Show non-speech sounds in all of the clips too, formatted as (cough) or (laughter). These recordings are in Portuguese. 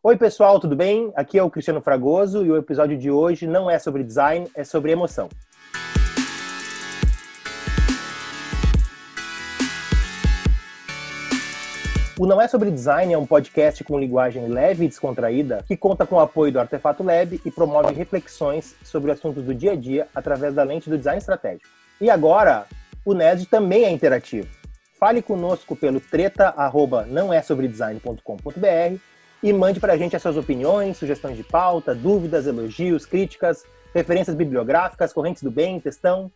Oi, pessoal, tudo bem? Aqui é o Cristiano Fragoso e o episódio de hoje não é sobre design, é sobre emoção. O Não É Sobre Design é um podcast com linguagem leve e descontraída que conta com o apoio do Artefato Lab e promove reflexões sobre assuntos do dia a dia através da lente do design estratégico. E agora, o NESD também é interativo. Fale conosco pelo treta@nãoessobredesign.com.br e mande para a gente as suas opiniões, sugestões de pauta, dúvidas, elogios, críticas, referências bibliográficas, correntes do bem, textão.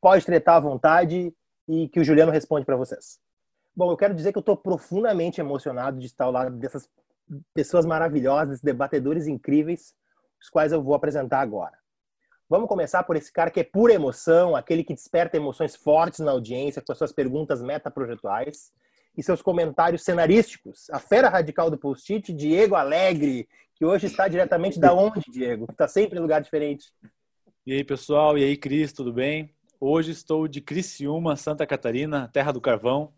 Pode tretar à vontade e que o Juliano responde para vocês. Bom, eu quero dizer que eu estou profundamente emocionado de estar ao lado dessas pessoas maravilhosas, debatedores incríveis, os quais eu vou apresentar agora. Vamos começar por esse cara que é pura emoção, aquele que desperta emoções fortes na audiência com as suas perguntas metaprojetuais e seus comentários cenarísticos. A fera radical do post-it, Diego Alegre, que hoje está diretamente da onde, Diego? Está sempre em lugar diferente. E aí, pessoal? E aí, Cris, tudo bem? Hoje estou de Criciúma, Santa Catarina, terra do carvão.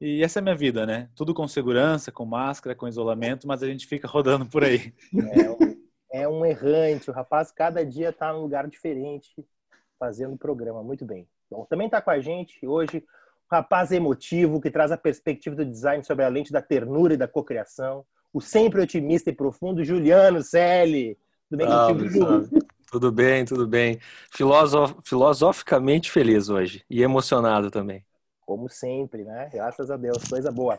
E essa é a minha vida, né? Tudo com segurança, com máscara, com isolamento, mas a gente fica rodando por aí. É um, é um errante. O rapaz cada dia está num lugar diferente, fazendo programa. Muito bem. Bom, também está com a gente hoje rapaz emotivo que traz a perspectiva do design sobre a lente da ternura e da cocriação. O sempre otimista e profundo Juliano Selle. Tudo bem ah, contigo, Tudo bem, tudo bem. Filosof... Filosoficamente feliz hoje e emocionado também como sempre, né? Graças a Deus, coisa boa.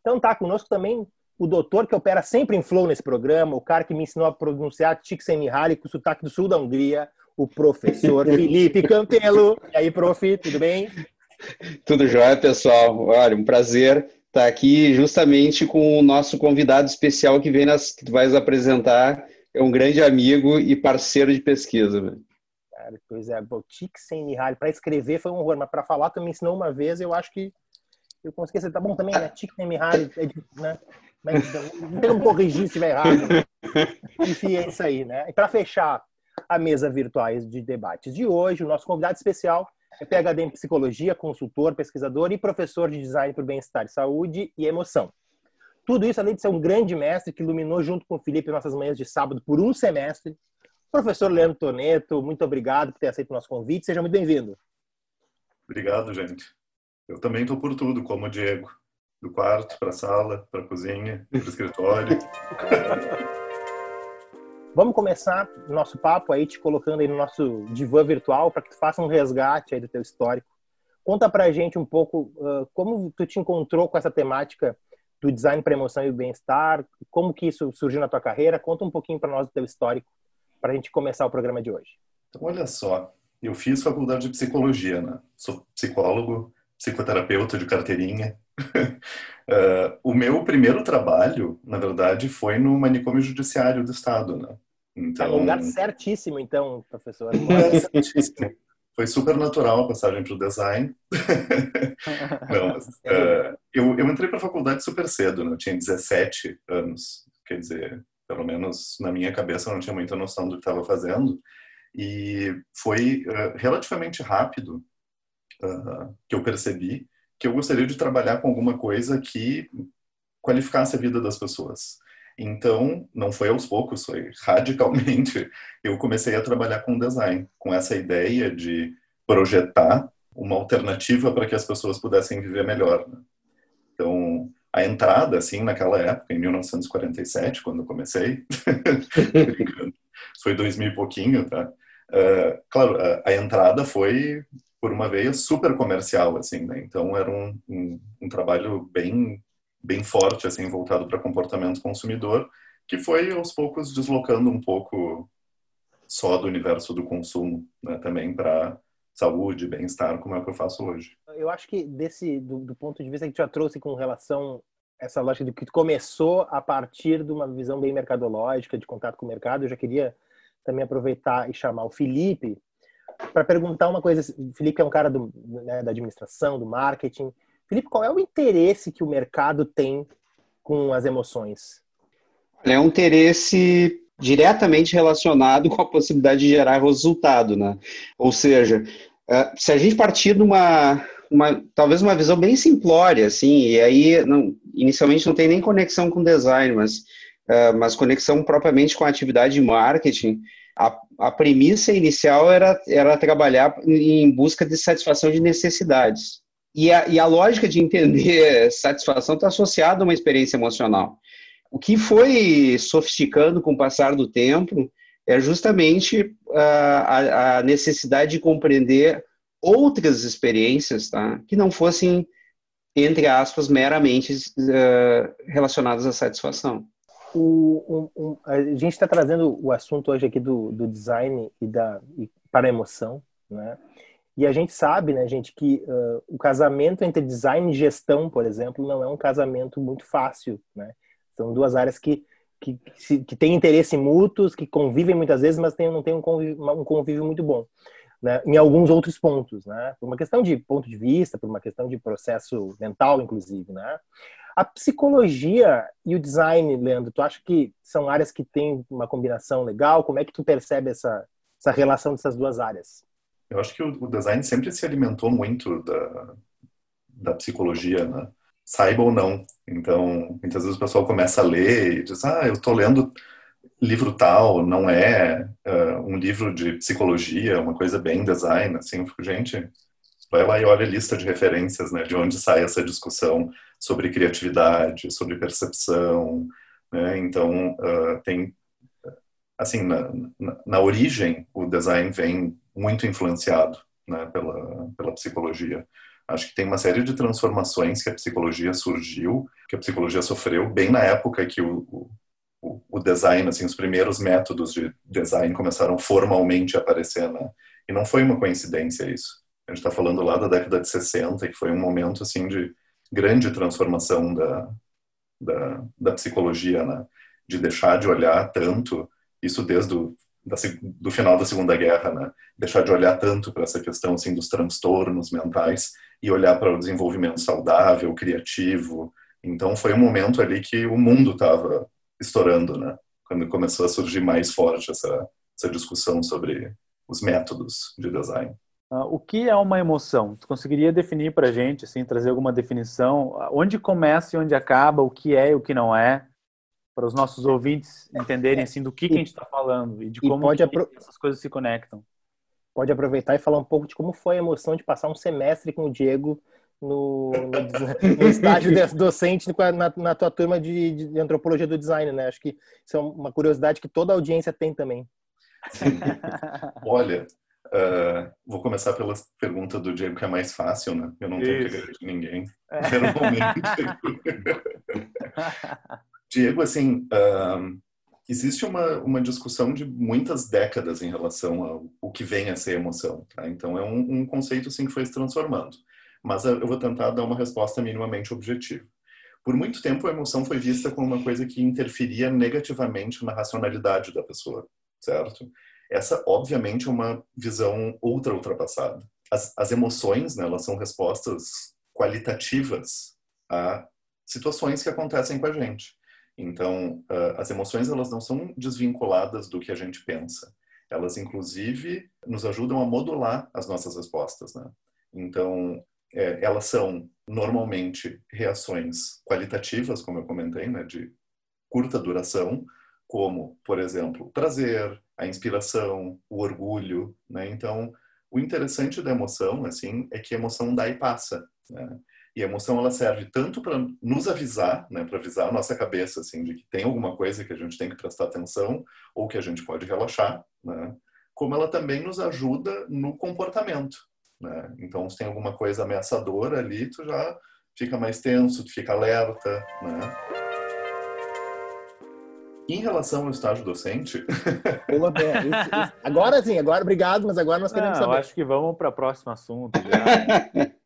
Então tá conosco também o doutor que opera sempre em flow nesse programa, o cara que me ensinou a pronunciar Csikszentmihalyi com o sotaque do sul da Hungria, o professor (laughs) Felipe Campelo. E aí, prof, tudo bem? (laughs) Tudo jóia, pessoal. Olha, um prazer estar aqui justamente com o nosso convidado especial que vem nas, que tu vais apresentar. É um grande amigo e parceiro de pesquisa. Né? cara. Pois é, Csikszentmihalyi, para escrever foi um horror, mas para falar tu me ensinou uma vez, eu acho que eu consegui acertar. Tá bom também, né? Csikszentmihalyi, é né? Não corrigir se estiver errado. Enfim, é isso aí, né? E para fechar a mesa virtuais de debates de hoje, o nosso convidado especial é PhD em psicologia, consultor, pesquisador e professor de design por bem-estar, saúde e emoção. Tudo isso além de ser um grande mestre que iluminou junto com o Felipe nossas manhãs de sábado por um semestre, Professor Leandro Toneto, muito obrigado por ter aceito o nosso convite. Seja muito bem-vindo. Obrigado, gente. Eu também estou por tudo, como o Diego. Do quarto para a sala, para a cozinha, para o escritório. (laughs) Vamos começar nosso papo aí, te colocando aí no nosso divã virtual, para que tu faça um resgate aí do teu histórico. Conta pra gente um pouco uh, como tu te encontrou com essa temática do design para emoção e bem-estar, como que isso surgiu na tua carreira. Conta um pouquinho para nós do teu histórico para a gente começar o programa de hoje? Olha só, eu fiz faculdade de psicologia, né? Sou psicólogo, psicoterapeuta de carteirinha. Uh, (laughs) o meu primeiro trabalho, na verdade, foi no manicômio judiciário do estado, né? Então, é um lugar certíssimo, então, professor. (laughs) É certíssimo. Foi super natural a passagem para o design. (laughs) Não, mas, uh, eu, eu entrei para a faculdade super cedo, né? eu tinha 17 anos. Quer dizer, pelo menos na minha cabeça eu não tinha muita noção do que estava fazendo. E foi uh, relativamente rápido uh, que eu percebi que eu gostaria de trabalhar com alguma coisa que qualificasse a vida das pessoas. Então, não foi aos poucos, foi radicalmente. (laughs) Eu comecei a trabalhar com design, com essa ideia de projetar uma alternativa para que as pessoas pudessem viver melhor. Né? Então, a entrada, assim, naquela época, em 1947, quando eu comecei, (laughs) foi 2000 e pouquinho, tá? Uh, claro, a, a, entrada foi por uma veia super comercial, assim, né? Então era um, um, um trabalho bem, bem forte, assim, voltado para comportamento consumidor, que foi aos poucos deslocando um pouco só do universo do consumo, né? Também para saúde, bem-estar, como é que eu faço hoje. Eu acho que desse do, do, ponto de vista que tu já trouxe com relação essa lógica de que começou a partir de uma visão bem mercadológica, de contato com o mercado, eu já queria também aproveitar e chamar o Felipe para perguntar uma coisa. O Felipe é um cara do, né, da administração, do marketing. Felipe, qual é o interesse que o mercado tem com as emoções? É um interesse diretamente relacionado (laughs) com a possibilidade de gerar resultado, né? Ou seja, eh, se a gente partir de uma, uma talvez uma visão bem simplória, assim, e aí não, inicialmente não tem nem conexão com design, mas uh, mas conexão propriamente com a atividade de marketing, a, a premissa inicial era, era trabalhar em busca de satisfação de necessidades. E a, e a lógica de entender (laughs) satisfação está associada a uma experiência emocional. O que foi sofisticando com o passar do tempo é justamente a, a necessidade de compreender outras experiências tá? que não fossem, entre aspas, meramente uh, relacionadas à satisfação. O, um, um, a gente está trazendo o assunto hoje aqui do, do design e, da, e para a emoção, né? E a gente sabe, né, gente, que uh, o casamento entre design e gestão, por exemplo, não é um casamento muito fácil, né? São duas áreas que que, que, que têm interesse mútuos, que convivem muitas vezes, mas tem, não tem um convívio, um convívio muito bom. Né, em alguns outros pontos, né? Por uma questão de ponto de vista, por uma questão de processo mental, inclusive, né? A psicologia e o design, Leandro, tu acha que são áreas que têm uma combinação legal? Como é que tu percebe essa, essa relação dessas duas áreas? Eu acho que o, design sempre se alimentou muito da, da psicologia, né? Saiba ou não. Então, muitas vezes o pessoal começa a ler e diz, ah, eu estou lendo livro tal, não é uh, um livro de psicologia, uma coisa bem design, assim, eu fico, gente, vai lá e olha a lista de referências, né, de onde sai essa discussão sobre criatividade, sobre percepção, né, então uh, tem, assim, na, na, na, origem, o design vem muito influenciado, né, pela, pela psicologia. Acho que tem uma série de transformações que a psicologia surgiu, que a psicologia sofreu bem na época que o, o, o design, assim, os primeiros métodos de design começaram formalmente a aparecer, né? E não foi uma coincidência isso. A gente está falando lá da década de 60, que foi um momento, assim, de grande transformação da, da, da psicologia, né? De deixar de olhar tanto, isso desde o da, do final da Segunda Guerra, né? Deixar de olhar tanto para essa questão assim dos transtornos mentais e olhar para o desenvolvimento saudável, criativo. Então foi um momento ali que o mundo estava estourando, né? Quando começou a surgir mais forte essa, essa discussão sobre os métodos de design. Uh, o que é uma emoção? Tu conseguiria definir para a gente, assim, trazer alguma definição? Onde começa e onde acaba? O que é e o que não é? para os nossos ouvintes entenderem assim do que, que a gente está falando e de como pode apro... essas coisas se conectam. Pode aproveitar e falar um pouco de como foi a emoção de passar um semestre com o Diego no, no, no (laughs) estágio docente na, na, tua turma de, de, antropologia do design, né? Acho que isso é uma curiosidade que toda a audiência tem também. Olha, uh, vou começar pela pergunta do Diego, que é mais fácil, né? Eu não tenho que agredir ninguém. É. (laughs) (laughs) Diego, assim, uh, existe uma, uma discussão de muitas décadas em relação ao o que vem a ser emoção. Tá? Então, é um, um conceito assim, que foi se transformando. Mas eu vou tentar dar uma resposta minimamente objetiva. Por muito tempo, a emoção foi vista como uma coisa que interferia negativamente na racionalidade da pessoa, certo? Essa, obviamente, é uma visão ultra ultrapassada. As, as emoções, né, elas são respostas qualitativas a situações que acontecem com a gente. Então, uh, as emoções elas não são desvinculadas do que a gente pensa. Elas, inclusive, nos ajudam a modular as nossas respostas. Né? Então, é, elas são normalmente reações qualitativas, como eu comentei, né, de curta duração, como, por exemplo, o prazer, a inspiração, o orgulho. Né? Então, o interessante da emoção, assim, é que a emoção dá e passa. Né? E a emoção ela serve tanto para nos avisar, né, para avisar a nossa cabeça assim de que tem alguma coisa que a gente tem que prestar atenção ou que a gente pode relaxar, né, como ela também nos ajuda no comportamento, né? Então, se tem alguma coisa ameaçadora ali, tu já fica mais tenso, tu fica alerta, né? Em relação ao estágio docente. (laughs) Boa, agora sim, agora obrigado, mas agora nós queremos Não, saber. Eu acho que vamos para o próximo assunto já. (laughs)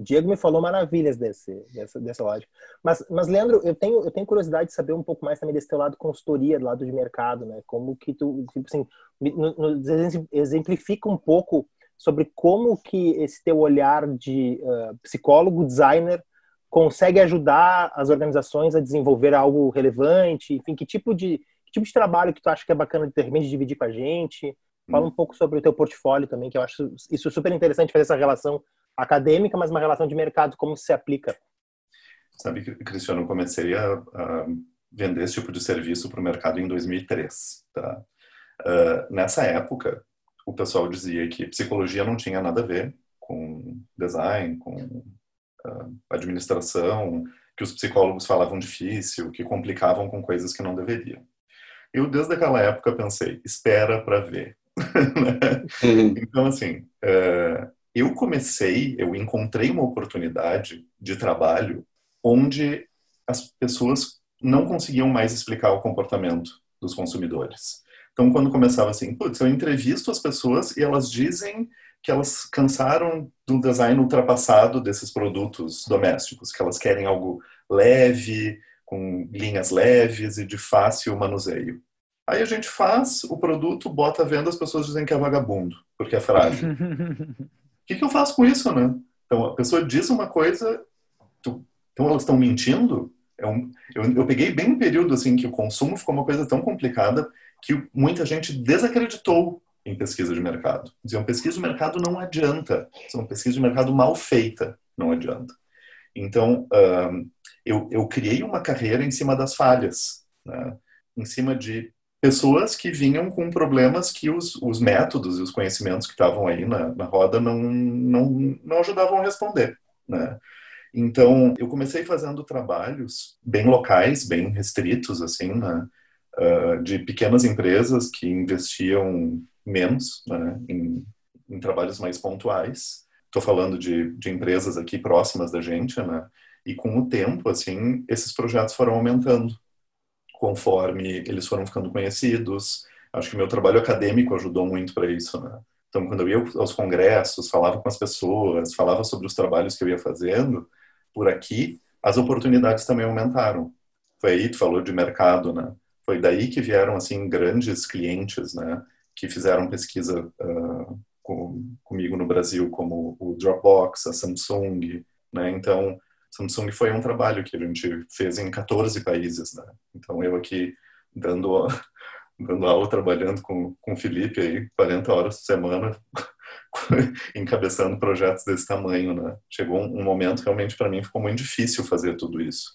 Diego me falou maravilhas desse, dessa, dessa lógica. Mas, mas, Leandro, eu tenho, eu tenho curiosidade de saber um pouco mais também desse teu lado consultoria, do lado de mercado, né? Como que tu, tipo assim, nos exemplifica um pouco sobre como que esse teu olhar de uh, psicólogo, designer, consegue ajudar as organizações a desenvolver algo relevante, enfim, que tipo de, que tipo de trabalho que tu acha que é bacana de, de repente dividir com a gente? Fala hum. um pouco sobre o teu portfólio também, que eu acho isso super interessante fazer essa relação acadêmica, mas uma relação de mercado, como se aplica? Sabe, Cristiano, eu comecei a, a vender esse tipo de serviço para o mercado em 2003. Tá? Uh, nessa época, o pessoal dizia que psicologia não tinha nada a ver com design, com administração, que os psicólogos falavam difícil, que complicavam com coisas que não deveriam. Eu, desde aquela época, pensei, espera para ver. (laughs) Uhum. então, assim, uh, eu comecei, eu encontrei uma oportunidade de trabalho onde as pessoas não conseguiam mais explicar o comportamento dos consumidores. Então, quando começava assim, putz, eu entrevisto as pessoas e elas dizem que elas cansaram do design ultrapassado desses produtos domésticos, que elas querem algo leve, com linhas leves e de fácil manuseio. Aí a gente faz o produto, bota a venda, as pessoas dizem que é vagabundo, porque é frágil. o (laughs) que, que, eu faço com isso, né? Então, a pessoa diz uma coisa, tu, então elas estão mentindo? É um, eu, eu peguei bem um período assim que o consumo ficou uma coisa tão complicada que muita gente desacreditou em pesquisa de mercado. Diziam, pesquisa de mercado não adianta. Isso é uma pesquisa de mercado mal feita, não adianta. Então, eu, eu criei uma carreira em cima das falhas, né? em cima de pessoas que vinham com problemas que os, os métodos e os conhecimentos que estavam aí na, na roda não, não, não ajudavam a responder. Né? Então, eu comecei fazendo trabalhos bem locais, bem restritos, assim, né? uh, de pequenas empresas que investiam menos né? em, em trabalhos mais pontuais. Estou falando de, de empresas aqui próximas da gente, né? E com o tempo, assim, esses projetos foram aumentando conforme eles foram ficando conhecidos. Acho que meu trabalho acadêmico ajudou muito para isso, né? Então, quando eu ia aos congressos, falava com as pessoas, falava sobre os trabalhos que eu ia fazendo, por aqui, as oportunidades também aumentaram. Foi aí, tu falou de mercado, né? Foi daí que vieram, assim, grandes clientes, né? Que fizeram pesquisa uh, com, comigo no Brasil, como o Dropbox, a Samsung, né? Então, Samsung foi um trabalho que a gente fez em 14 países, né? Então, eu aqui dando, (laughs) dando aula, trabalhando com, com o Felipe aí, 40 horas por semana, (laughs) encabeçando projetos desse tamanho, né? Chegou um, momento realmente para mim ficou muito difícil fazer tudo isso,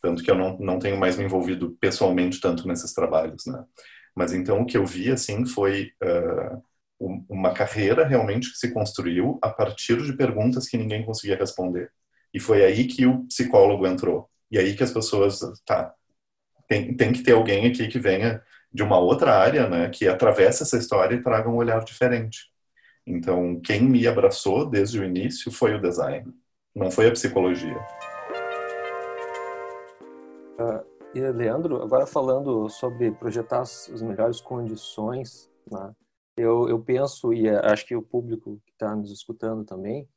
tanto que eu não, não tenho mais me envolvido pessoalmente tanto nesses trabalhos, né? Mas então o que eu vi assim foi uh, uma carreira realmente que se construiu a partir de perguntas que ninguém conseguia responder. E foi aí que o psicólogo entrou. E aí que as pessoas, tá, tem, tem que ter alguém aqui que venha de uma outra área, né, que atravesse essa história e traga um olhar diferente. Então, quem me abraçou desde o início foi o design, não foi a psicologia. Uh, Leandro, agora falando sobre projetar as melhores condições, né? eu, eu penso, e acho que o público que está nos escutando também,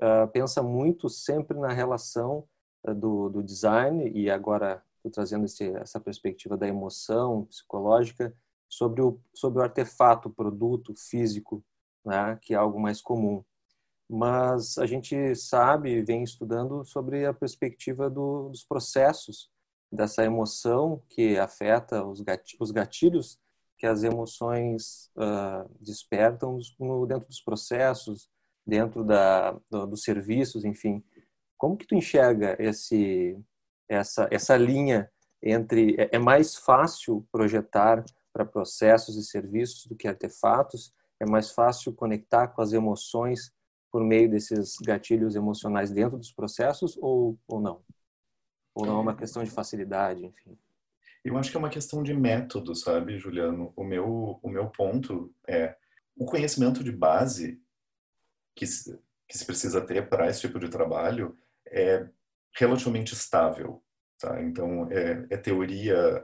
uh, pensa muito sempre na relação uh, do, do design, e agora estou trazendo esse, essa perspectiva da emoção psicológica, sobre o, sobre o artefato, produto físico né, que é algo mais comum. Mas a gente sabe, vem estudando sobre a perspectiva do, dos processos dessa emoção que afeta os, gatilhos, os gatilhos que as emoções uh, despertam no, dentro dos processos, dentro da, do, dos serviços, enfim. Como que tu enxerga esse, essa, essa linha entre é, é mais fácil projetar para processos e serviços do que artefatos é mais fácil conectar com as emoções por meio desses gatilhos emocionais dentro dos processos ou, ou não? Ou não é uma questão de facilidade, enfim? Eu acho que é uma questão de método, sabe, Juliano? O meu, o meu ponto é o conhecimento de base que se, que se precisa ter para esse tipo de trabalho é relativamente estável. Tá? Então, é, é teoria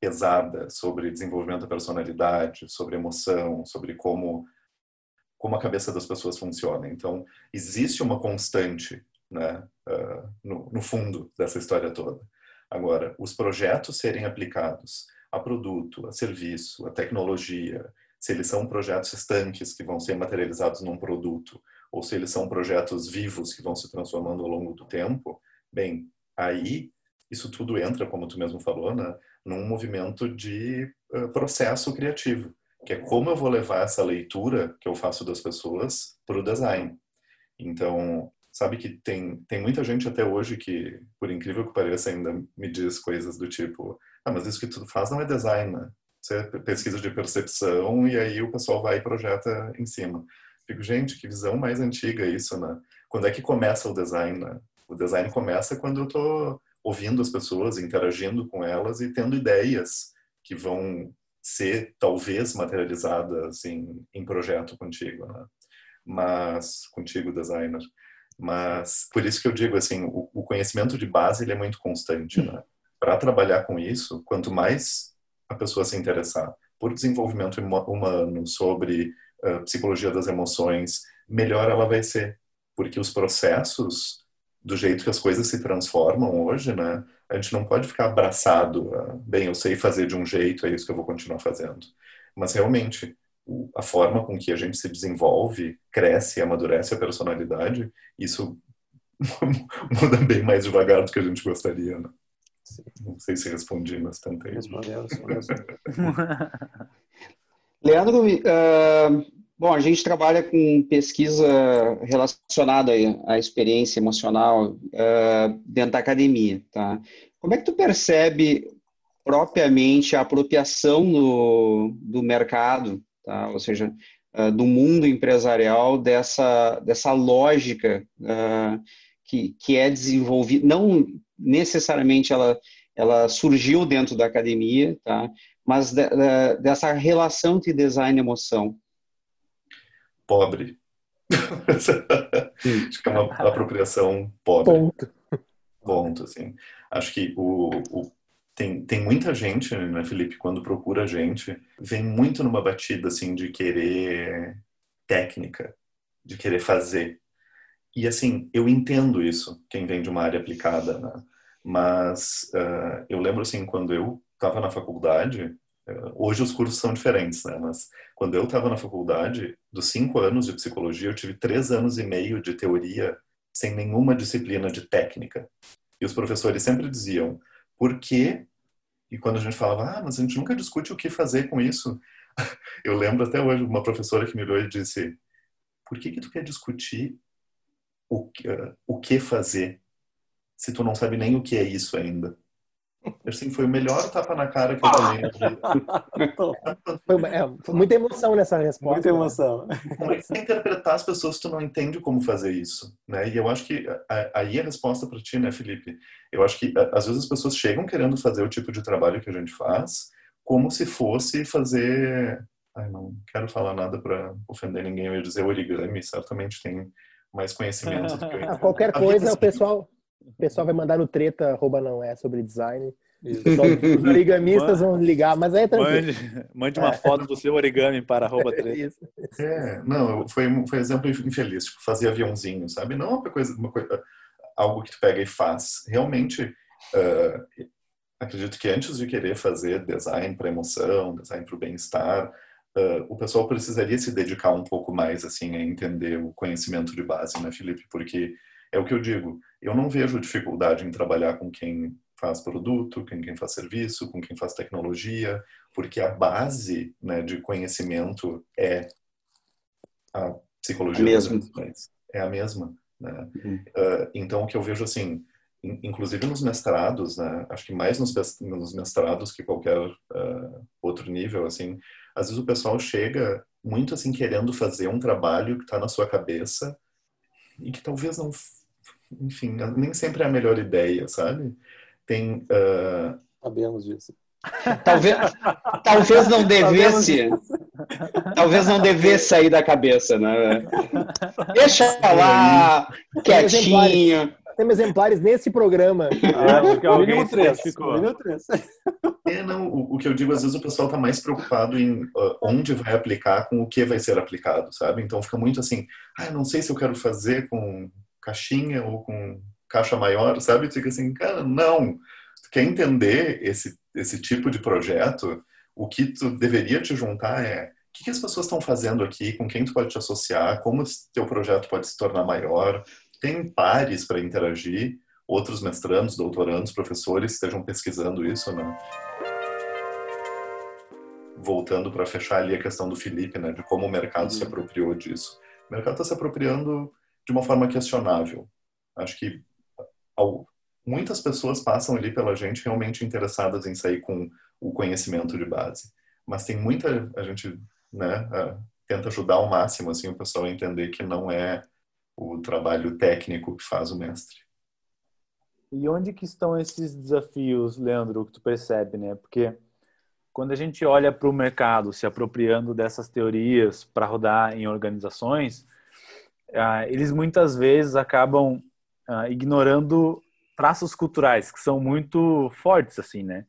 pesada sobre desenvolvimento da personalidade, sobre emoção, sobre como como a cabeça das pessoas funciona. Então, existe uma constante né, uh, no, no, fundo dessa história toda. Agora, os projetos serem aplicados a produto, a serviço, a tecnologia, se eles são projetos estanques que vão ser materializados num produto, ou se eles são projetos vivos que vão se transformando ao longo do tempo, bem, aí isso tudo entra, como tu mesmo falou, né, num movimento de uh, processo criativo, que é como eu vou levar essa leitura que eu faço das pessoas para o design. Então, sabe que tem, tem muita gente até hoje que, por incrível que pareça, ainda me diz coisas do tipo, ah, mas isso que tu faz não é design, né? Você é pesquisa de percepção e aí o pessoal vai e projeta em cima. Fico, gente, que visão mais antiga isso, né? Quando é que começa o design, né? O design começa quando eu tô ouvindo as pessoas, interagindo com elas e tendo ideias que vão ser talvez materializadas em, em projeto contigo, né? Mas contigo designer. Mas por isso que eu digo assim, o, o conhecimento de base ele é muito constante, né? Para trabalhar com isso, quanto mais a pessoa se interessar por desenvolvimento humano, sobre uh, psicologia das emoções, melhor ela vai ser, porque os processos do jeito que as coisas se transformam hoje, né? A gente não pode ficar abraçado, a, bem, eu sei fazer de um jeito, é isso que eu vou continuar fazendo. Mas realmente, a forma com que a gente se desenvolve, cresce, amadurece a personalidade, isso (laughs) muda bem mais devagar do que a gente gostaria, né? Não sei se respondi, mas tentei. Respondeu. (laughs) Leandro, uh, Bom, a gente trabalha com pesquisa relacionada à experiência emocional uh, dentro da academia, tá? Como é que tu percebe propriamente a apropriação do, do mercado, tá? Ou seja, uh, do mundo empresarial dessa, dessa lógica uh, que, que é desenvolvida, não necessariamente ela, ela surgiu dentro da academia, tá? Mas de, de, dessa relação entre design e emoção pobre. Acho que é uma apropriação pobre. Ponto. Ponto, assim. Acho que o, o, tem, tem muita gente, né, Felipe, quando procura a gente, vem muito numa batida, assim, de querer técnica, de querer fazer. E, assim, eu entendo isso, quem vem de uma área aplicada, né? Mas uh, eu lembro, assim, quando eu estava na faculdade, Hoje os cursos são diferentes, né? Mas quando eu estava na faculdade, dos cinco anos de psicologia, eu tive três anos e meio de teoria sem nenhuma disciplina de técnica. E os professores sempre diziam, por quê? E quando a gente falava, ah, mas a gente nunca discute o que fazer com isso. (laughs) Eu lembro até hoje uma professora que me olhou e disse, por que que tu quer discutir o que, uh, o que fazer se tu não sabe nem o que é isso ainda? Assim, foi o melhor tapa na cara que eu tomei (laughs) foi, é, foi muita emoção nessa resposta. Muita né? emoção. Né? Como é que você interpretar as pessoas se tu não entende como fazer isso? Né? E eu acho que aí a resposta para ti, né, Felipe? Eu acho que às vezes as pessoas chegam querendo fazer o tipo de trabalho que a gente faz como se fosse fazer... Ai, não quero falar nada para ofender ninguém. Eu ia dizer origami, certamente tem mais conhecimento do que eu. Qualquer coisa, o pessoal o pessoal vai mandar no treta, arroba não é, sobre design. os origamistas vão ligar, mas aí é tranquilo. Mande, mande uma é. foto do seu origami para arroba (laughs) treta. É, não, foi, foi exemplo infeliz, tipo, fazer aviãozinho, sabe? Não uma coisa, uma coisa, algo que tu pega e faz. Realmente, uh, acredito que antes de querer fazer design para emoção, design para o bem-estar, uh, o pessoal precisaria se dedicar um pouco mais, assim, a entender o conhecimento de base, né, Felipe? Porque é o que eu digo, eu não vejo dificuldade em trabalhar com quem faz produto, com quem faz serviço, com quem faz tecnologia, porque a base né, de conhecimento é a psicologia mesmo. é a mesma. Né? Uhum. Uh, então, o que eu vejo assim, inclusive nos mestrados, né, acho que mais nos, nos mestrados que qualquer uh, outro nível, assim, às vezes o pessoal chega muito assim querendo fazer um trabalho que está na sua cabeça e que talvez não enfim, nem sempre é a melhor ideia, sabe? Tem. Uh... Sabemos disso. Talvez, talvez não devesse. Talvez não devesse sair da cabeça, né? Deixa lá, quietinho. Temos exemplares nesse programa. Ah, porque alguém três, ficou. É, não, o, o, que eu digo, às vezes o pessoal está mais preocupado em uh, onde vai aplicar com o que vai ser aplicado, sabe? Então fica muito assim, ah, não sei se eu quero fazer com caixinha ou com caixa maior, sabe? Fica assim, cara, não. Tu quer entender esse, esse tipo de projeto? O que tu deveria te juntar é o que, que as pessoas estão fazendo aqui, com quem tu pode te associar, como teu projeto pode se tornar maior. Tem pares para interagir, outros mestrandos, doutorandos, professores estejam pesquisando isso, né? Voltando para fechar ali a questão do Felipe, né, de como o mercado se uhum. apropriou disso. O mercado está se apropriando de uma forma questionável. Acho que muitas pessoas passam ali pela gente realmente interessadas em sair com o conhecimento de base, mas tem muita a gente, né, tenta ajudar ao máximo assim o pessoal a entender que não é o trabalho técnico que faz o mestre. E onde que estão esses desafios, Leandro, que tu percebe, né? Porque quando a gente olha para o mercado se apropriando dessas teorias para rodar em organizações, ah, eles muitas vezes acabam ah, ignorando traços culturais que são muito fortes, assim, né?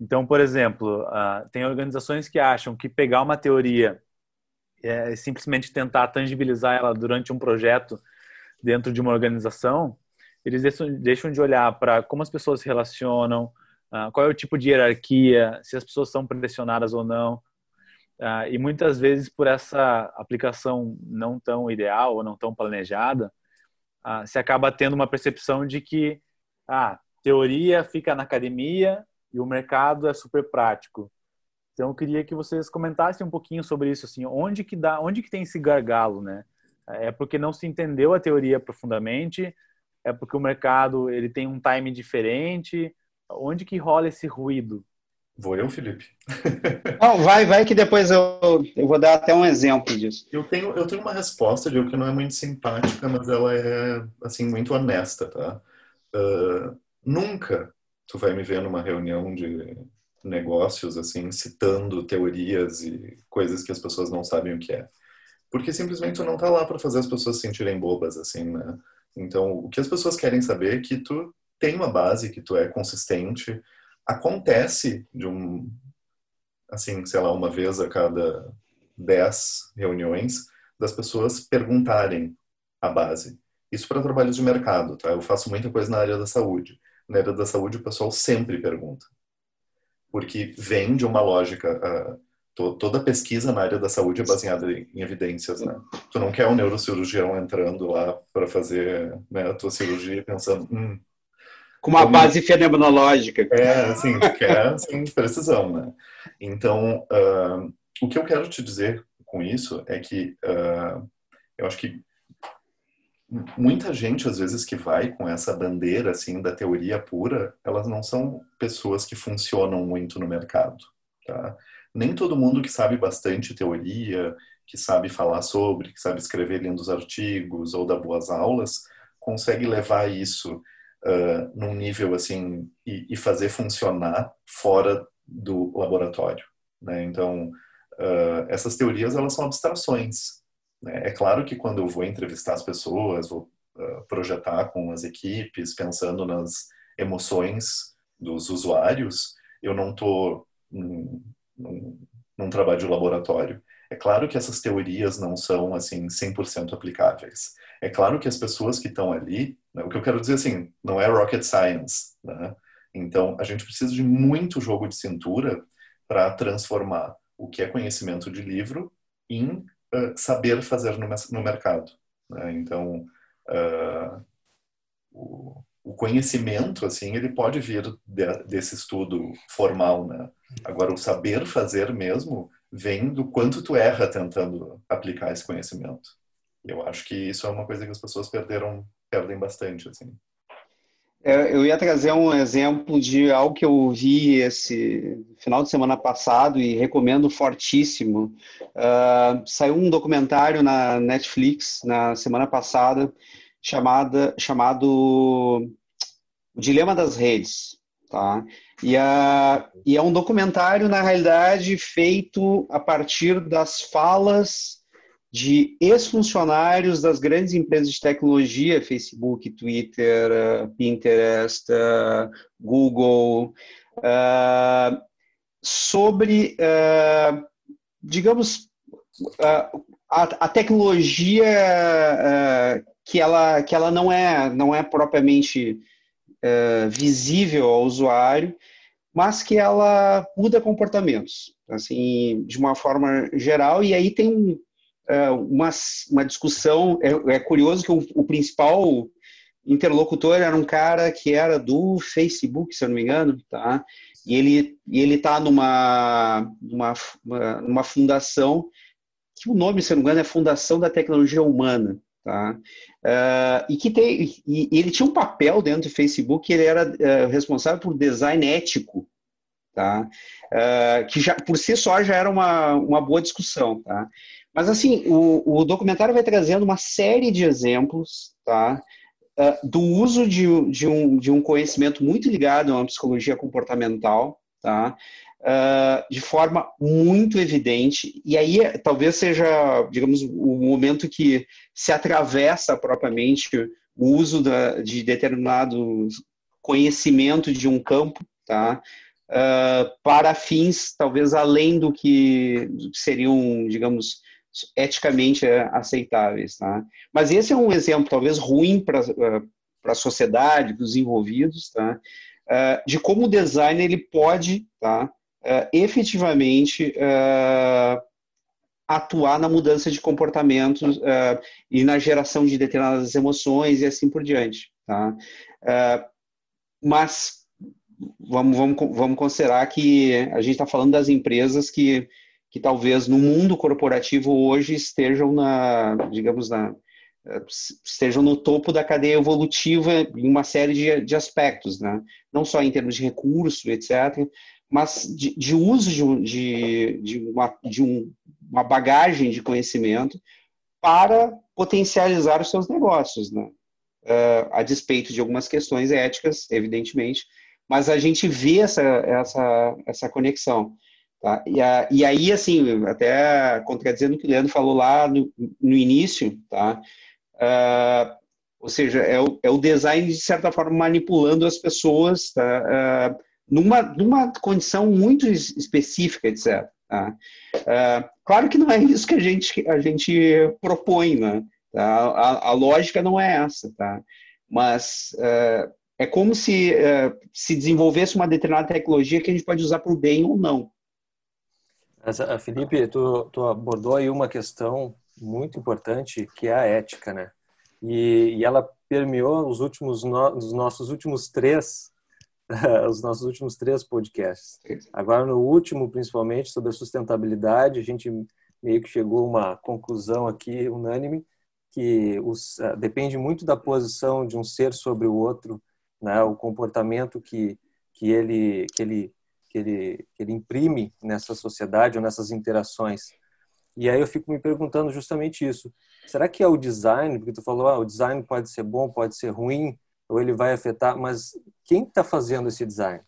Então, por exemplo, ah, tem organizações que acham que pegar uma teoria é simplesmente tentar tangibilizar ela durante um projeto dentro de uma organização, eles deixam de olhar para como as pessoas se relacionam, qual é o tipo de hierarquia, se as pessoas são pressionadas ou não. Uh, e muitas vezes, por essa aplicação não tão ideal ou não tão planejada, uh, se acaba tendo uma percepção de que a ah, teoria fica na academia e o mercado é super prático. Então, eu queria que vocês comentassem um pouquinho sobre isso, assim, onde que dá, onde que tem esse gargalo, né? É porque não se entendeu a teoria profundamente, é porque o mercado ele tem um time diferente? Onde que rola esse ruído? Vou eu, Felipe? (laughs) Não, vai, vai que depois eu, eu vou dar até um exemplo disso. Eu tenho, eu tenho uma resposta, Diego, que não é muito simpática, mas ela é, assim, muito honesta, tá? Uh, nunca tu vai me ver numa reunião de negócios, assim, citando teorias e coisas que as pessoas não sabem o que é. Porque simplesmente tu não tá lá para fazer as pessoas se sentirem bobas, assim, né? Então, o que as pessoas querem saber é que tu tem uma base, que tu é consistente. Acontece de um, assim, sei lá, uma vez a cada dez reuniões, das pessoas perguntarem a base. Isso para trabalhos de mercado, tá? Eu faço muita coisa na área da saúde. Na área da saúde, o pessoal sempre pergunta. Porque vem de uma lógica uh, toda pesquisa na área da saúde é baseada em evidências, né? Tu não quer um neurocirurgião entrando lá para fazer né, a tua cirurgia pensando, hum, com uma como... base fenomenológica. É, assim, quer assim, precisão, né? Então, uh, o que eu quero te dizer com isso é que uh, eu acho que muita gente às vezes que vai com essa bandeira assim da teoria pura, elas não são pessoas que funcionam muito no mercado, tá? nem todo mundo que sabe bastante teoria, que sabe falar sobre, que sabe escrever lindos artigos ou dar boas aulas, consegue levar isso num nível assim e, e, fazer funcionar fora do laboratório. Né? Então, uh, essas teorias elas são abstrações. Né? É claro que quando eu vou entrevistar as pessoas, vou uh, projetar com as equipes, pensando nas emoções dos usuários, eu não estou num, num trabalho de laboratório. É claro que essas teorias não são assim 100% aplicáveis. É claro que as pessoas que estão ali, o que eu quero dizer assim, não é rocket science, né? Então, a gente precisa de muito jogo de cintura para transformar o que é conhecimento de livro em uh, saber fazer no, no mercado. Né? Então, uh, o, o conhecimento, assim, ele pode vir de, desse estudo formal, né? Agora, o saber fazer mesmo vem do quanto tu erra tentando aplicar esse conhecimento. Eu acho que isso é uma coisa que as pessoas perderam, perdem bastante, assim. É, eu ia trazer um exemplo de algo que eu vi esse final de semana passado e recomendo fortíssimo. Uh, saiu um documentário na Netflix na semana passada chamada, chamado o Dilema das Redes, tá? E, a, e é um documentário, na realidade, feito a partir das falas de ex-funcionários das grandes empresas de tecnologia, Facebook, Twitter, Pinterest, Google, uh, sobre, digamos, a, a, tecnologia que, ela, que ela não é, não é propriamente visível ao usuário, mas que ela muda comportamentos, assim, de uma forma geral. E aí tem um, uma, uma discussão. É, é curioso que o, o, principal interlocutor era um cara que era do Facebook, se eu não me engano, tá? E ele e ele está numa, numa numa fundação que o nome, se eu não me engano, é Fundação da Tecnologia Humana, tá? Uh, e que tem, e ele tinha um papel dentro do Facebook, ele era uh, responsável por design ético, tá? Uh, que já por si só já era uma, uma boa discussão, tá? Mas assim, o, o documentário vai trazendo uma série de exemplos, tá? do uso de, de, um, de um conhecimento muito ligado a uma psicologia comportamental, tá? uh, de forma muito evidente, e aí talvez seja, digamos, o momento que se atravessa propriamente o uso da, de determinado conhecimento de um campo, tá? Uh, para fins talvez além do que seriam, digamos, eticamente aceitáveis, tá? Mas esse é um exemplo talvez ruim para para a sociedade, para os envolvidos, tá? Uh, de como o design ele pode, tá? uh, efetivamente atuar na mudança de comportamentos e na geração de determinadas emoções e assim por diante. Tá? mas vamos, vamos, vamos considerar que a gente está falando das empresas que, que talvez no mundo corporativo hoje estejam na, digamos, na, estejam no topo da cadeia evolutiva em uma série de, de aspectos, né? não só em termos de recurso, etc., mas de, de uso de, de, uma, de um, uma bagagem de conhecimento para potencializar os seus negócios, né? Uh, a despeito de algumas questões éticas, evidentemente, mas a gente vê essa, essa, essa conexão. Tá? E, a, e aí, assim, até contradizendo o que o Leandro falou lá no, no início, tá? Uh, ou seja, é o, é o design, de certa forma, manipulando as pessoas, tá? Uh, numa, numa condição muito específica, etc. Tá? Uh, claro que não é isso que a gente, a gente propõe, né? Tá? A, a, lógica não é essa, tá? Mas é como se se desenvolvesse uma determinada tecnologia que a gente pode usar para o bem ou não. Essa, Felipe, tu, tu, abordou aí uma questão muito importante que é a ética, né? E, e ela permeou os últimos no, os nossos últimos três (laughs) os nossos últimos três podcasts. Agora, no último, principalmente, sobre a sustentabilidade, a gente meio que chegou a uma conclusão aqui unânime que os, uh, depende muito da posição de um ser sobre o outro, né? o comportamento que, que, ele, que, ele, que, ele, que ele imprime nessa sociedade ou nessas interações. E aí eu fico me perguntando justamente isso. Será que é o design? Porque tu falou, ah, o design pode ser bom, pode ser ruim ou ele vai afetar, mas quem está fazendo esse design?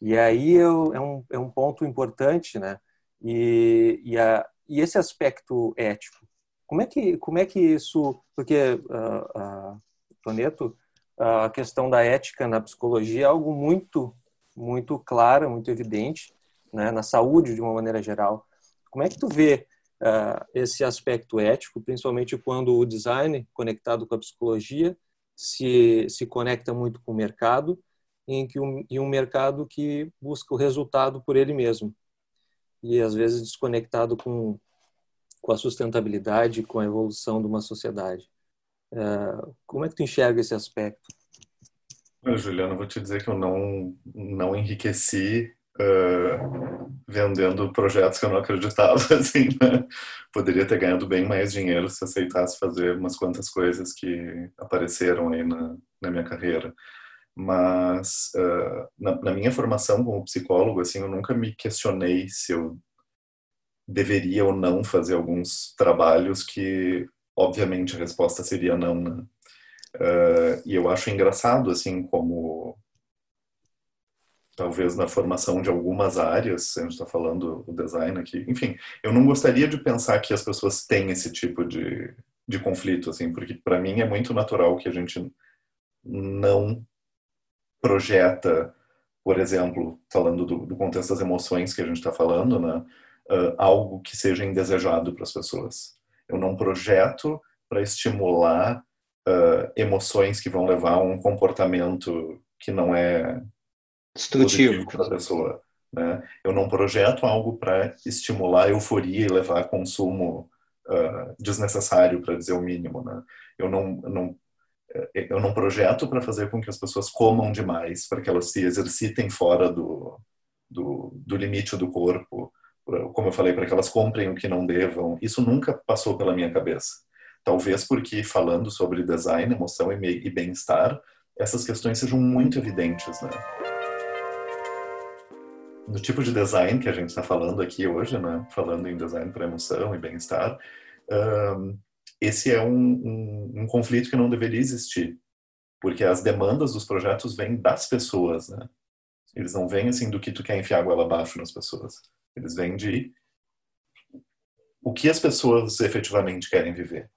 E aí eu, é, um, é um ponto importante, né? E, e, a, e esse aspecto ético, como é que, como é que isso, porque, uh, uh, Toneto, a questão da ética na psicologia é algo muito, muito claro, muito evidente, né? na saúde de uma maneira geral. Como é que tu vê uh, esse aspecto ético, principalmente quando o design conectado com a psicologia se, se conecta muito com o mercado em que um, e um mercado que busca o resultado por ele mesmo e às vezes desconectado com com a sustentabilidade com a evolução de uma sociedade é, como é que tu enxerga esse aspecto Juliana vou te dizer que eu não não enriqueci uh, vendendo projetos que eu não acreditava, (laughs) assim, né? Poderia ter ganhado bem mais dinheiro se aceitasse fazer umas quantas coisas que apareceram aí na, na minha carreira. Mas uh, na, na, minha formação como psicólogo, assim, eu nunca me questionei se eu deveria ou não fazer alguns trabalhos que, obviamente, a resposta seria não, né? Uh, e eu acho engraçado, assim, como talvez na formação de algumas áreas, a gente está falando o design aqui, enfim, eu não gostaria de pensar que as pessoas têm esse tipo de, de conflito, assim, porque para mim é muito natural que a gente não projeta, por exemplo, falando do, do contexto das emoções que a gente está falando, né, uh, algo que seja indesejado para as pessoas. Eu não projeto para estimular uh, emoções que vão levar a um comportamento que não é destrutivo para a pessoa. Né? Eu não projeto algo para estimular a euforia e levar a consumo uh, desnecessário, para dizer o mínimo. Né? Eu não, não eh, eu não projeto para fazer com que as pessoas comam demais, para que elas se exercitem fora do, do, do limite do corpo, como eu falei, para que elas comprem o que não devam. Isso nunca passou pela minha cabeça. Talvez porque falando sobre design, emoção e bem-estar, essas questões sejam muito evidentes, né? No tipo de design que a gente está falando aqui hoje, né? Falando em design para emoção e bem-estar, um, esse é um, um, um conflito que não deveria existir, porque as demandas dos projetos vêm das pessoas, né? Eles não vêm assim do que tu quer enfiar água abaixo nas pessoas. Eles vêm de o que as pessoas efetivamente querem viver.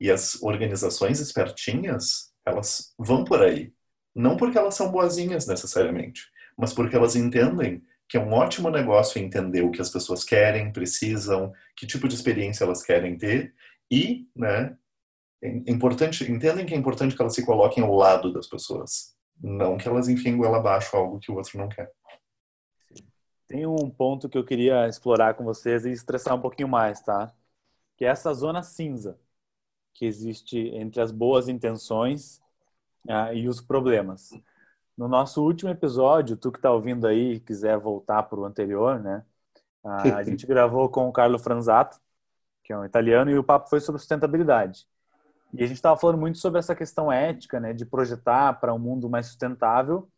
E as organizações espertinhas, elas vão por aí. Não porque elas são boazinhas necessariamente, mas porque elas entendem que é um ótimo negócio entender o que as pessoas querem, precisam, que tipo de experiência elas querem ter e, né, é importante, entendem que é importante que elas se coloquem ao lado das pessoas, não que elas enfiem goela abaixo algo que o outro não quer. Tem um ponto que eu queria explorar com vocês e estressar um pouquinho mais, tá? Que é essa zona cinza que existe entre as boas intenções uh, e os problemas. No nosso último episódio, tu que está ouvindo aí, quiser voltar para o anterior, né? Uh, a (laughs) gente gravou com o Carlo Franzato, que é um italiano, e o papo foi sobre sustentabilidade. E a gente estava falando muito sobre essa questão ética, né, de projetar para um mundo mais sustentável.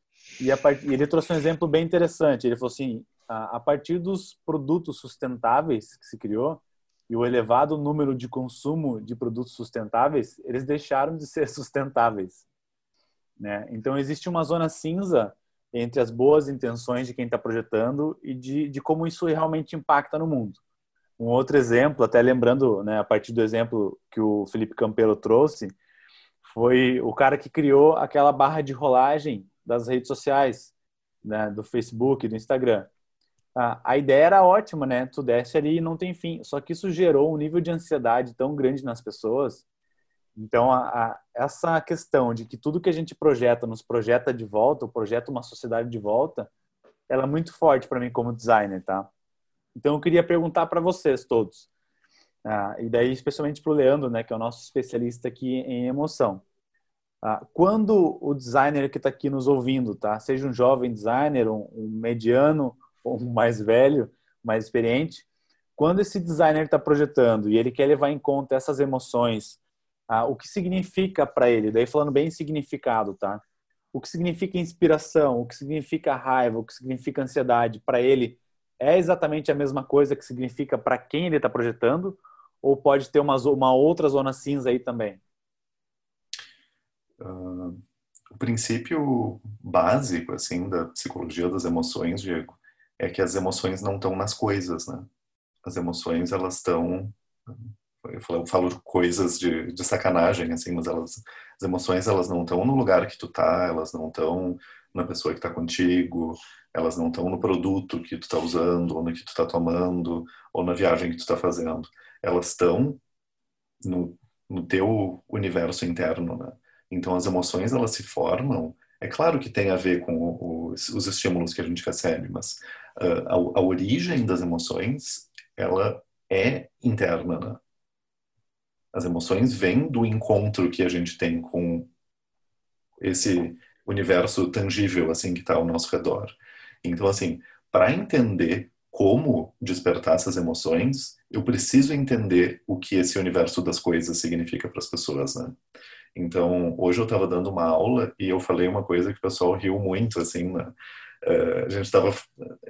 E, part... e ele trouxe um exemplo bem interessante. Ele falou assim: a partir dos produtos sustentáveis que se criou, e o elevado número de consumo de produtos sustentáveis, eles deixaram de ser (laughs) sustentáveis. Né? Então, existe uma zona cinza entre as boas intenções de quem está projetando e de, de como isso realmente impacta no mundo. Um outro exemplo, até lembrando, né, a partir do exemplo que o Felipe Campelo trouxe, foi o cara que criou aquela barra de rolagem das redes sociais, né, do Facebook, do Instagram a, a ideia era ótima, né? Tu desce ali e não tem fim. Só que isso gerou um nível de ansiedade tão grande nas pessoas. Então, a, a, essa questão de que tudo que a gente projeta nos projeta de volta, ou projeta uma sociedade de volta, ela é muito forte para mim como designer, tá? Então, eu queria perguntar para vocês todos, ah, e daí especialmente para o Leandro, né, que é o nosso especialista aqui em emoção. Ah, quando o designer que está aqui nos ouvindo, tá, seja um jovem designer, um, um mediano um mais velho, mais experiente, quando esse designer está projetando e ele quer levar em conta essas emoções, ah, o que significa para ele, daí falando bem significado, tá? O que significa inspiração, o que significa raiva, o que significa ansiedade, para ele é exatamente a mesma coisa que significa para quem ele está projetando, ou pode ter uma, uma outra zona cinza aí também? Uh, o princípio básico assim da psicologia das emoções, Diego, é que as emoções não estão nas coisas, né? As emoções, elas estão... Eu falo, eu falo coisas de, de, sacanagem, assim, mas elas, as emoções, elas não estão no lugar que tu tá, elas não estão na pessoa que está contigo, elas não estão no produto que tu está usando, ou no que tu está tomando, ou na viagem que tu está fazendo. Elas estão no, no teu universo interno, né? Então, as emoções, elas se formam é claro que tem a ver com os, os estímulos que a gente recebe, mas uh, a, a, origem das emoções, ela é interna, né? As emoções vêm do encontro que a gente tem com esse universo tangível, assim, que está ao nosso redor. Então, assim, para entender como despertar essas emoções, eu preciso entender o que esse universo das coisas significa para as pessoas, né? Então, hoje eu estava dando uma aula e eu falei uma coisa que o pessoal riu muito, assim, né? uh, a gente estava,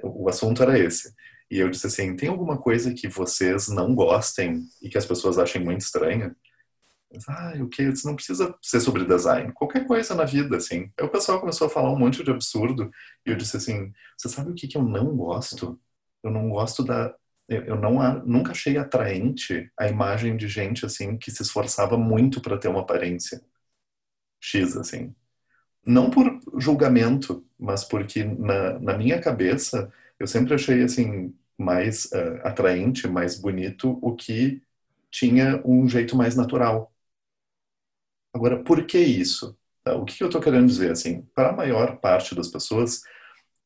o assunto era esse. E eu disse assim, tem alguma coisa que vocês não gostem e que as pessoas achem muito estranha? Ah, o que? Não precisa ser sobre design. Qualquer coisa na vida, assim. Aí o pessoal começou a falar um monte de absurdo e eu disse assim, você sabe o que, que eu não gosto? Eu não gosto da eu não nunca achei atraente a imagem de gente assim que se esforçava muito para ter uma aparência X assim. Não por julgamento, mas porque na, na minha cabeça eu sempre achei assim mais uh, atraente, mais bonito o que tinha um jeito mais natural. Agora, por que isso? Tá, o que eu estou querendo dizer assim? Para a maior parte das pessoas,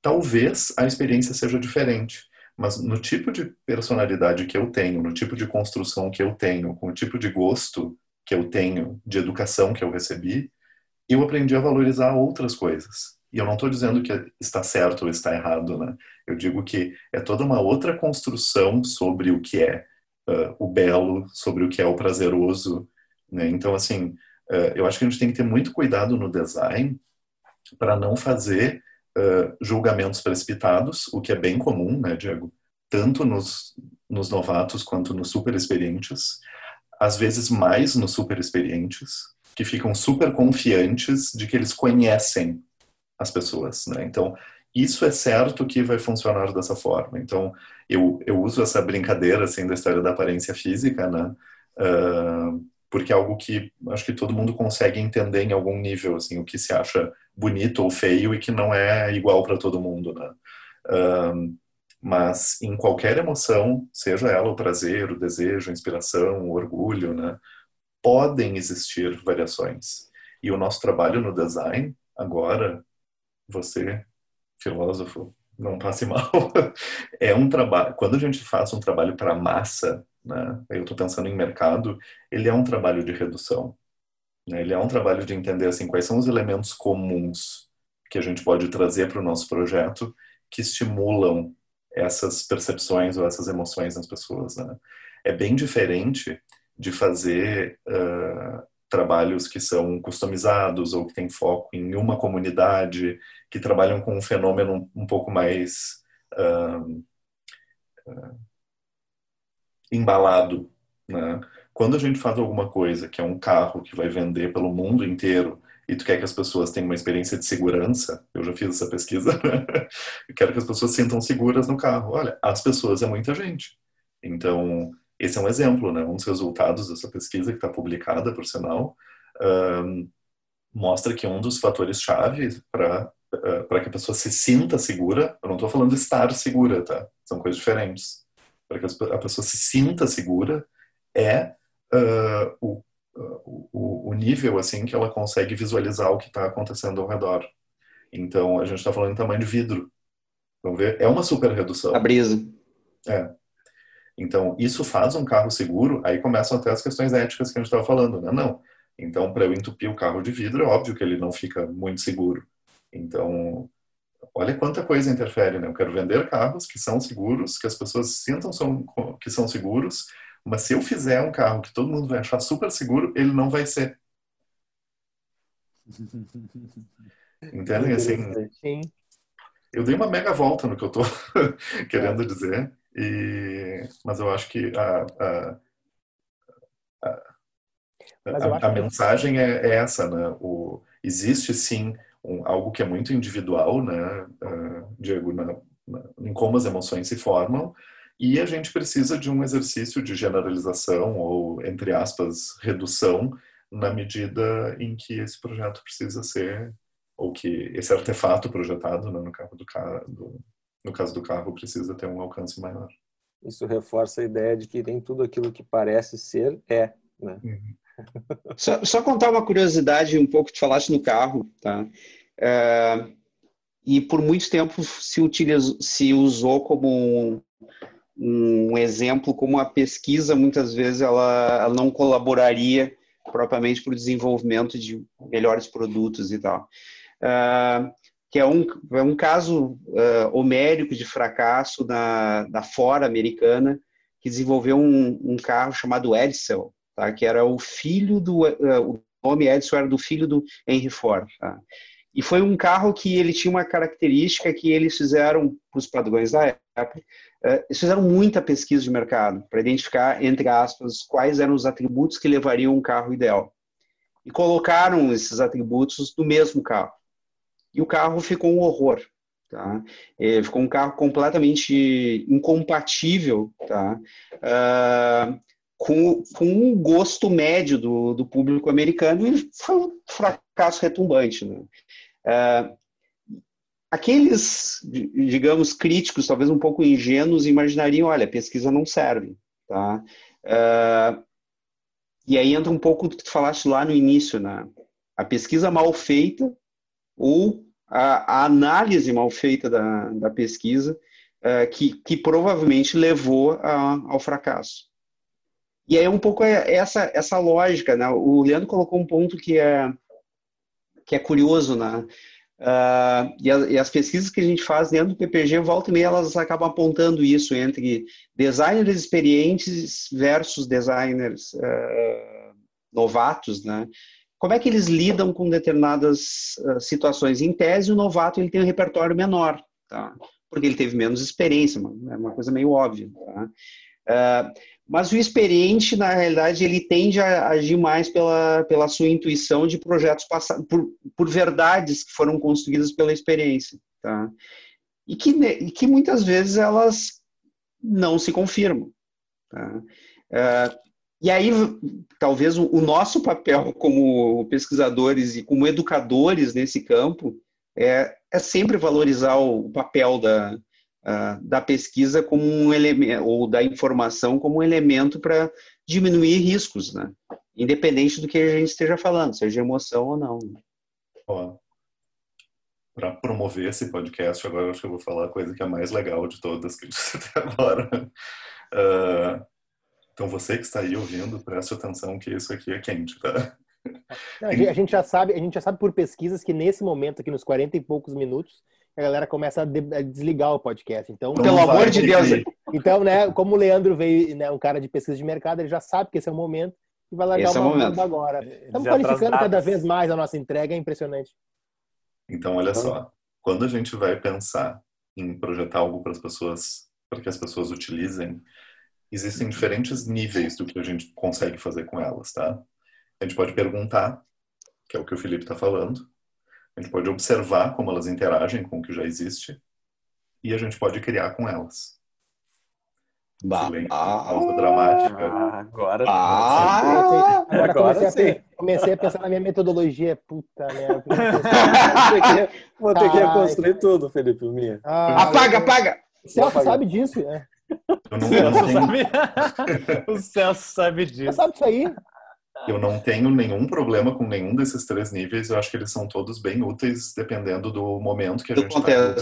talvez a experiência seja diferente mas no tipo de personalidade que eu tenho, no tipo de construção que eu tenho, com o tipo de gosto que eu tenho, de educação que eu recebi, eu aprendi a valorizar outras coisas. E eu não estou dizendo que está certo ou está errado, né? Eu digo que é toda uma outra construção sobre o que é uh, o belo, sobre o que é o prazeroso, Né? Então, assim, uh, eu acho que a gente tem que ter muito cuidado no design para não fazer julgamentos precipitados, o que é bem comum, né, Diego? Tanto nos, nos novatos quanto nos super experientes, às vezes mais nos super experientes, que ficam super confiantes de que eles conhecem as pessoas, né? Então, isso é certo que vai funcionar dessa forma. Então, eu, eu uso essa brincadeira, assim, da história da aparência física, né? Uh, porque é algo que acho que todo mundo consegue entender em algum nível, assim, o que se acha bonito ou feio e que não é igual para todo mundo, né? Uh, mas em qualquer emoção, seja ela o prazer, o desejo, a inspiração, o orgulho, né? Podem existir variações. E o nosso trabalho no design, agora, você filósofo, não passe (laughs) mal. é um trabalho. Quando a gente faz um trabalho para massa, né? Eu estou pensando em mercado. Ele é um trabalho de redução. Né? Ele é um trabalho de entender assim quais são os elementos comuns que a gente pode trazer para o nosso projeto que estimulam essas percepções ou essas emoções nas pessoas. Né? É bem diferente de fazer uh, trabalhos que são customizados ou que têm foco em uma comunidade, que trabalham com um fenômeno um pouco mais uh, uh, embalado. Né? Quando a gente faz alguma coisa que é um carro que vai vender pelo mundo inteiro e tu quer que as pessoas tenham uma experiência de segurança, eu já fiz essa pesquisa, (laughs) eu quero que as pessoas sintam seguras no carro. Olha, as pessoas é muita gente. Então, esse é um exemplo, né? Um dos resultados dessa pesquisa que está publicada, por sinal, um, mostra que um dos fatores-chave para uh, para que a pessoa se sinta segura, eu não estou falando estar segura, tá? São coisas diferentes. Para que a pessoa se sinta segura é uh, o, o, o nível assim que ela consegue visualizar o que está acontecendo ao redor. Então a gente está falando em tamanho de vidro. Vamos ver, é uma super redução. A brisa. É. Então, isso faz um carro seguro, aí começam até as questões éticas que a gente estava falando, né? Não. Então, para eu entupir o carro de vidro, é óbvio que ele não fica muito seguro. Então, olha quanta coisa interfere, né? Eu quero vender carros que são seguros, que as pessoas sintam são, que são seguros, mas se eu fizer um carro que todo mundo vai achar super seguro, ele não vai ser. (laughs) Entendem? Assim, Sim. Eu dei uma mega volta no que eu estou (laughs) querendo dizer. E, mas eu acho que a, a, a, a, a mensagem é, é, essa, né? O, existe sim um, algo que é muito individual, né, uh, Diego, na, na, em como as emoções se formam, e a gente precisa de um exercício de generalização ou, entre aspas, redução na medida em que esse projeto precisa ser, ou que esse artefato projetado né, no, carro do, do, no caso do carro, precisa ter um alcance maior. Isso reforça a ideia de que nem tudo aquilo que parece ser é. Né? Uhum. Só, só, contar uma curiosidade, um pouco tu falaste no carro, tá? É, e por muito tempo se, utilizou, se usou como um, um, exemplo, como a pesquisa, muitas vezes, ela, ela não colaboraria propriamente para o desenvolvimento de melhores produtos e tal. Uh, que é um, é um caso uh, homérico de fracasso da Ford americana, que desenvolveu um, um carro chamado Edsel, tá? que era o filho do... Uh, o nome Edison era do filho do Henry Ford. Tá? E foi um carro que ele tinha uma característica que eles fizeram, para os padrões da época, uh, eles fizeram muita pesquisa de mercado para identificar, entre aspas, quais eram os atributos que levariam um carro ideal. E colocaram esses atributos no mesmo carro e o carro ficou um horror. Tá? É, ficou um carro completamente incompatível tá? Uh, com, com o gosto médio do, do público americano e foi um fracasso retumbante. Né? Uh, aqueles, digamos, críticos, talvez um pouco ingênuos, imaginariam, olha, pesquisa não serve. Tá? Uh, e aí entra um pouco do que tu falaste lá no início, né? A pesquisa mal feita ou a, a análise mal feita da, da pesquisa, uh, que, que provavelmente levou a, ao fracasso. E é um pouco essa, essa lógica, né? O Leandro colocou um ponto que é, que é curioso, né? Uh, e, e, as pesquisas que a gente faz dentro do PPG, volta e meia, elas acabam apontando isso entre designers experientes versus designers uh, novatos, né? Como é que eles lidam com determinadas uh, situações? Em tese, o novato ele tem um repertório menor, tá? Porque ele teve menos experiência, é uma coisa meio óbvia, tá? Mas o experiente, na realidade, ele tende a agir mais pela, pela sua intuição de projetos passados, por, por verdades que foram construídas pela experiência. Tá? E, que, e que muitas vezes elas não se confirmam. Tá? É, e aí, talvez o, o nosso papel como pesquisadores e como educadores nesse campo é, é sempre valorizar o papel da, uh, da pesquisa como um elemento, ou da informação como um elemento para diminuir riscos, né? Independente do que a gente esteja falando, seja emoção ou não. Para promover esse podcast, agora eu acho que eu vou falar a coisa que é mais legal de todas que eu disse (laughs) até agora. Uh, então você que está aí ouvindo, preste atenção que isso aqui é quente, tá? Não, a gente já sabe, a gente já sabe por pesquisas que nesse momento aqui nos 40 e poucos minutos a galera começa a, de, a desligar o podcast. Então, pelo amor de Deus. Então, né, como o Leandro veio, né, um cara de pesquisa de mercado, ele já sabe que esse é o momento e vai largar esse o momento é agora. Estamos qualificando cada vez mais a nossa entrega, é impressionante. Então, olha só, quando a gente vai pensar em projetar algo para as pessoas, para que as pessoas utilizem, existem diferentes níveis do que a gente consegue fazer com elas, tá? A gente pode perguntar, que é o que o Felipe está falando, a gente pode observar como elas interagem com o que já existe e a gente pode criar com elas. Bah, pausa dramática. Ah, agora, ah, agora, agora comecei, a, comecei, a, pensar na minha metodologia. Puta merda. (laughs) Vou ter que reconstruir tudo, Felipe Minha. Ah, apaga, apaga! O Celso sabe disso, né? Eu não, eu não tenho... o Celso sabe disso. Você sabe disso aí? Eu não tenho nenhum problema com nenhum desses três níveis. Eu acho que eles são todos bem úteis, dependendo do momento que a do gente está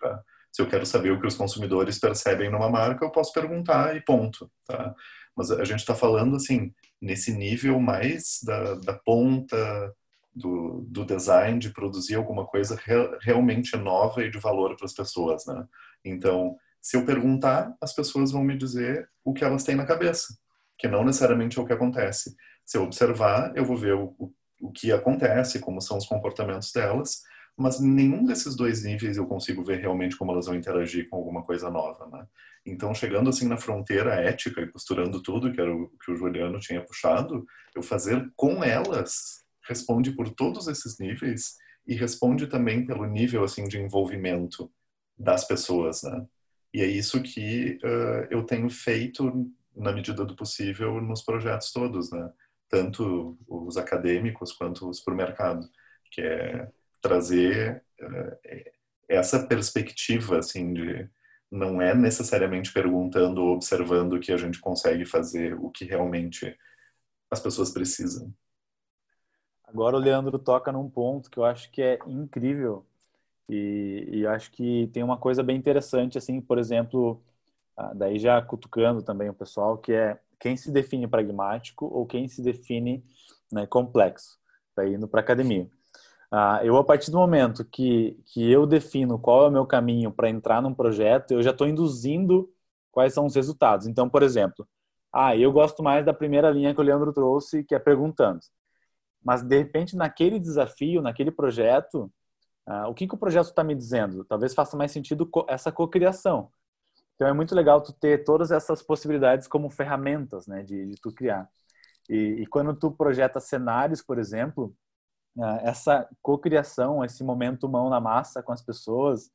tá? Se eu quero saber o que os consumidores percebem numa marca, eu posso perguntar e ponto, tá? Mas a gente está falando, assim, nesse nível mais da, da ponta do, do design, de produzir alguma coisa re, realmente nova e de valor para as pessoas, né? Então, se eu perguntar, as pessoas vão me dizer o que elas têm na cabeça, que não necessariamente é o que acontece. Se eu observar, eu vou ver o, o, que acontece, como são os comportamentos delas, mas nenhum desses dois níveis eu consigo ver realmente como elas vão interagir com alguma coisa nova, né? Então, chegando assim na fronteira ética e costurando tudo, que era o que o Juliano tinha puxado, eu fazer com elas responde por todos esses níveis e responde também pelo nível assim de envolvimento das pessoas, né? E é isso que uh, eu tenho feito na medida do possível nos projetos todos, né? Tanto os acadêmicos quanto os para o mercado, que é trazer uh, essa perspectiva assim de não é necessariamente perguntando ou observando que a gente consegue fazer o que realmente as pessoas precisam. Agora o Leandro toca num ponto que eu acho que é incrível e, e acho que tem uma coisa bem interessante assim, por exemplo, ah, daí já cutucando também o pessoal que é quem se define pragmático ou quem se define né, complexo, para indo para academia. Ah, eu, a partir do momento que, que eu defino qual é o meu caminho para entrar num projeto, eu já estou induzindo quais são os resultados. Então, por exemplo, ah, eu gosto mais da primeira linha que o Leandro trouxe, que é perguntando. Mas, de repente, naquele desafio, naquele projeto, ah, o que, que o projeto está me dizendo? Talvez faça mais sentido essa cocriação. Então é muito legal tu ter todas essas possibilidades como ferramentas, né, de, de tu criar. E, e, quando tu projeta cenários, por exemplo, ah, essa cocriação, esse momento mão na massa com as pessoas,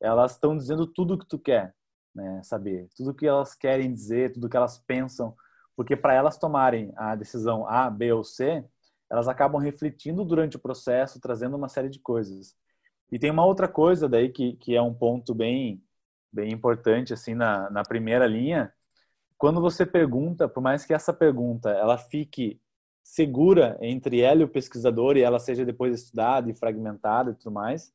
elas estão dizendo tudo o que tu quer, né, saber, tudo o que elas querem dizer, tudo o que elas pensam, porque para elas tomarem a decisão A, B ou C, elas acabam refletindo durante o processo, trazendo uma série de coisas. E tem uma outra coisa daí que, que é um ponto bem bem importante assim na, na primeira linha. Quando você pergunta, por mais que essa pergunta ela fique segura entre ela e o pesquisador e ela seja depois estudada e fragmentada e tudo mais,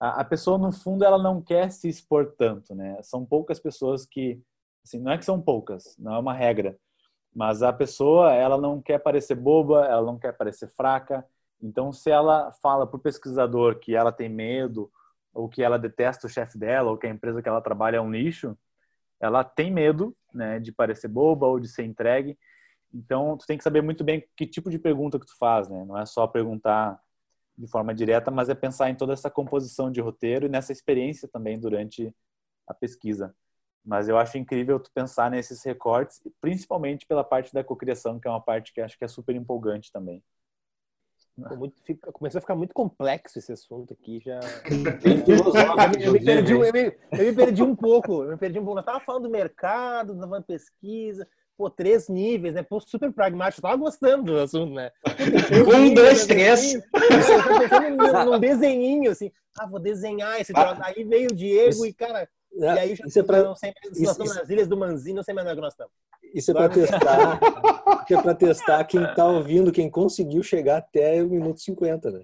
a, a pessoa no fundo ela não quer se expor tanto, né? São poucas pessoas que, assim, não é que são poucas, não é uma regra, mas a pessoa ela não quer parecer boba, ela não quer parecer fraca. Então, se ela fala para o pesquisador que ela tem medo ou que ela detesta o chefe dela, ou que a empresa que ela trabalha é um lixo, ela tem medo né, de parecer boba ou de ser entregue. Então, tu tem que saber muito bem que tipo de pergunta que tu faz, né? Não é só perguntar de forma direta, mas é pensar em toda essa composição de roteiro e nessa experiência também durante a pesquisa. Mas eu acho incrível tu pensar nesses recortes, principalmente pela parte da cocriação, que é uma parte que acho que é super empolgante também. Muito, fica, começou a ficar muito complexo esse assunto aqui já. (laughs) eu, me perdi, eu, me, eu me perdi um pouco. Eu me perdi um pouco. Nós estávamos falando do mercado, da pesquisa, pô, três níveis, né? Pô, super pragmático. Eu tava gostando do assunto, né? um, dois, três. Eu tava pensando num, desenhinho, assim. Ah, vou desenhar esse troço. Aí veio o Diego isso, e, cara. É, e aí já isso é pra, não sei, nós isso, estamos nas ilhas do Manzinho, não sei mais onde é nós estamos. Isso é para testar. isso é para testar quem está ouvindo, quem conseguiu chegar até o minuto 50, né?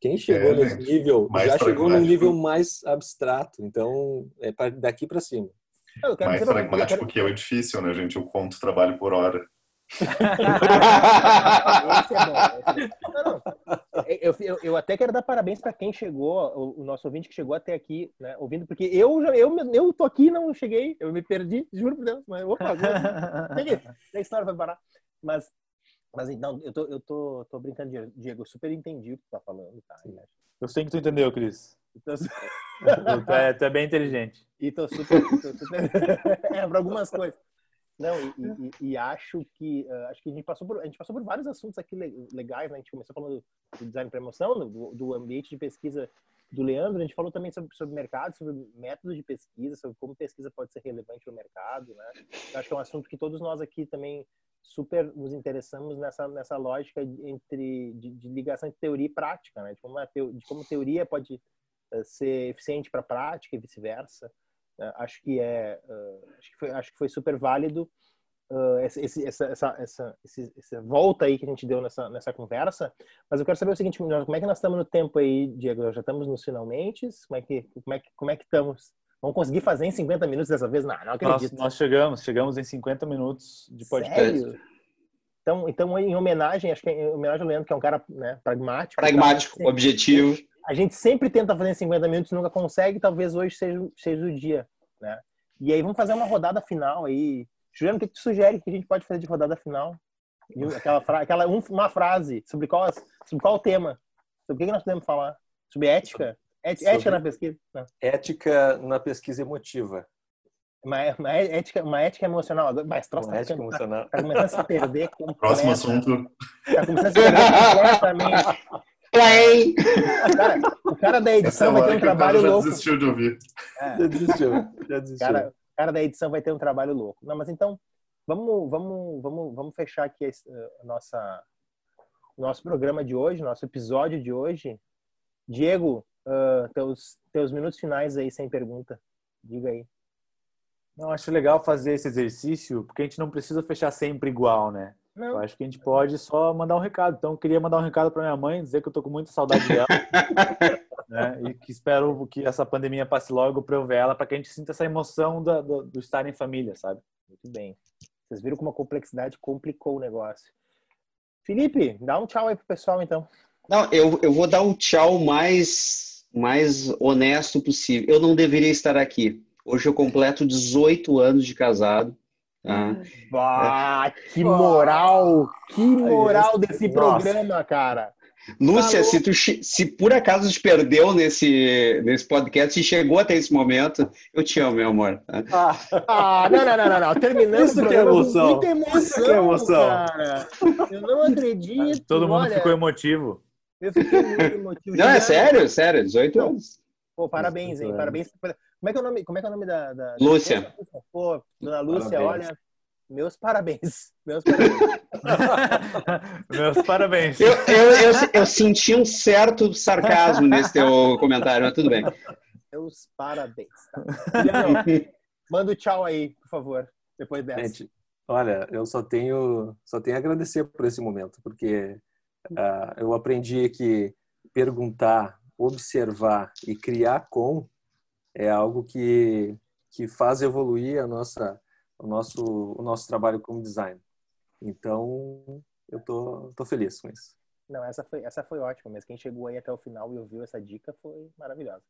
Quem chegou é, nesse nível já chegou num nível mais abstrato. Então, é pra, daqui para cima. Mais pragmático quero... que é o difícil, né, gente? Eu conto trabalho por hora. Eu, eu, eu, até quero dar parabéns para quem chegou, o, o, nosso ouvinte que chegou até aqui, né, ouvindo, porque eu eu, eu tô aqui não cheguei, eu me perdi, juro por Deus, mas opa, agora cheguei, a história vai parar. Mas, mas então, eu tô, eu tô, tô brincando, Diego, eu super entendi o que tu tá falando, tá? Eu sei que tu entendeu, Cris. Então, (laughs) tu, é, tu é bem inteligente. E tô super. Tô super... (laughs) é, para algumas coisas. Não, e, e, e, acho que uh, acho que a gente passou por a gente passou por vários assuntos aqui legais, né? A gente começou falando do design para emoção, do, do, ambiente de pesquisa do Leandro, a gente falou também sobre, sobre mercado, sobre métodos de pesquisa, sobre como pesquisa pode ser relevante no mercado, né? Eu acho que é um assunto que todos nós aqui também super nos interessamos nessa nessa lógica entre de, de ligação de teoria e prática, né? De como, a teo, de como teoria pode uh, ser eficiente para a prática e vice-versa. Uh, acho que é uh, acho que foi acho que foi super válido uh, esse, essa, essa, essa, essa volta aí que a gente deu nessa, nessa conversa. Mas eu quero saber o seguinte, como é que nós estamos no tempo aí, Diego? Já estamos nos finalmente? Como é que, como é que, como é que estamos? Vamos conseguir fazer em 50 minutos dessa vez? Não, não acredito. Nós, nós chegamos, chegamos em 50 minutos de podcast. Sério? Então, então, em homenagem, acho que é em homenagem ao Leandro, que é um cara né, pragmático. Pragmático, cara, objetivo. A gente sempre tenta fazer em 50 minutos, nunca consegue, talvez hoje seja, seja o dia, né? E aí vamos fazer uma rodada final aí, Juliano, o que tu sugere que a gente pode fazer de rodada final? Aquela, fra aquela uma frase sobre qual, sobre qual tema? Sobre o que nós podemos falar? Sobre ética? Ética sobre na pesquisa? Não. Ética na pesquisa emotiva. Uma, uma, ética, uma ética emocional. Mas troço tá, ética emocional. tá começando a se perder (laughs) Próximo assunto. Tá começando a se perder completamente. Play! Cara, o cara da edição vai ter um trabalho já louco. desistiu de ouvir. É. Já desistiu. Já desistiu. Cara, cara da edição vai ter um trabalho louco. Não, mas então, vamos, vamos, vamos, vamos fechar aqui a, nossa, nosso programa de hoje, nosso episódio de hoje. Diego, uh, teus, teus minutos finais aí sem pergunta. Diga aí. Não, acho legal fazer esse exercício, porque a gente não precisa fechar sempre igual, né? Não. Eu acho que a gente pode só mandar um recado. Então, eu queria mandar um recado para minha mãe, dizer que eu tô com muita saudade dela. (laughs) né? E que espero que essa pandemia passe logo para eu ver ela, para que a gente sinta essa emoção do, do, do, estar em família, sabe? Muito bem. Vocês viram como a complexidade complicou o negócio. Felipe, dá um tchau aí pro pessoal, então. Não, eu, eu vou dar um tchau mais, mais honesto possível. Eu não deveria estar aqui. Hoje eu completo 18 anos de casado. Tá? Bah, que moral! Que moral desse Nossa. programa, cara! Lúcia, se, tu, se por acaso te perdeu nesse, nesse podcast e chegou até esse momento, eu te amo, meu amor. Ah, ah não, não, não, não, não. Terminando Isso que é emoção. Muita emoção, Isso que é emoção. Cara. Eu não acredito. Todo mundo Olha, ficou emotivo. Eu fiquei muito emotivo. Não, é sério, sério, 18 anos. Pô, parabéns, hein? Parabéns. Como é que é o nome, como é, que é o nome da, da Lúcia. Pô, dona Lúcia, parabéns. olha, meus parabéns. Meus parabéns. (laughs) meus parabéns. Eu, eu, eu, eu, senti um certo sarcasmo nesse teu comentário, mas tudo bem. Meus parabéns. Tá? manda o um tchau aí, por favor, depois dessa. Gente, olha, eu só tenho, só tenho a agradecer por esse momento, porque uh, eu aprendi que perguntar, observar e criar com é algo que, que faz evoluir a nossa o nosso, o nosso trabalho como design. Então, eu tô, tô feliz com isso. Não, essa foi, essa foi ótima, mas quem chegou aí até o final e ouviu essa dica foi maravilhosa.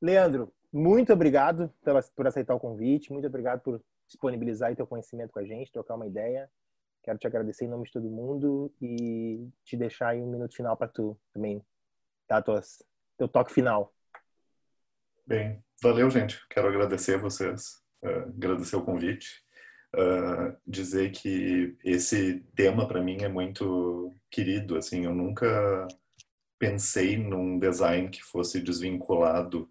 Leandro, muito obrigado pela, por aceitar o convite, muito obrigado por disponibilizar o teu conhecimento com a gente, trocar uma ideia. Quero te agradecer em nome de todo mundo e te deixar aí um minuto final para tu também dar tuas, teu toque final. Bem, valeu, gente. Quero agradecer a vocês, uh, agradecer o convite, uh, dizer que esse tema para mim é muito querido. Assim, eu nunca pensei num design que fosse desvinculado